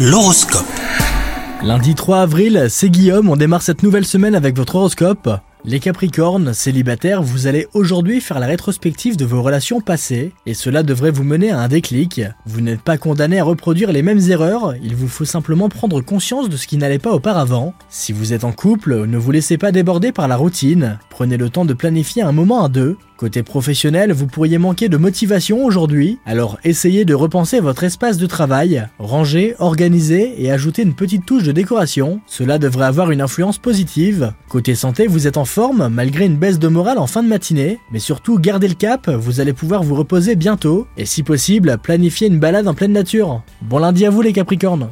L'horoscope. Lundi 3 avril, c'est Guillaume, on démarre cette nouvelle semaine avec votre horoscope. Les Capricornes, célibataires, vous allez aujourd'hui faire la rétrospective de vos relations passées, et cela devrait vous mener à un déclic. Vous n'êtes pas condamné à reproduire les mêmes erreurs, il vous faut simplement prendre conscience de ce qui n'allait pas auparavant. Si vous êtes en couple, ne vous laissez pas déborder par la routine, prenez le temps de planifier un moment à deux, Côté professionnel, vous pourriez manquer de motivation aujourd'hui, alors essayez de repenser votre espace de travail, ranger, organiser et ajouter une petite touche de décoration. Cela devrait avoir une influence positive. Côté santé, vous êtes en forme malgré une baisse de morale en fin de matinée, mais surtout gardez le cap, vous allez pouvoir vous reposer bientôt et si possible, planifiez une balade en pleine nature. Bon lundi à vous les Capricornes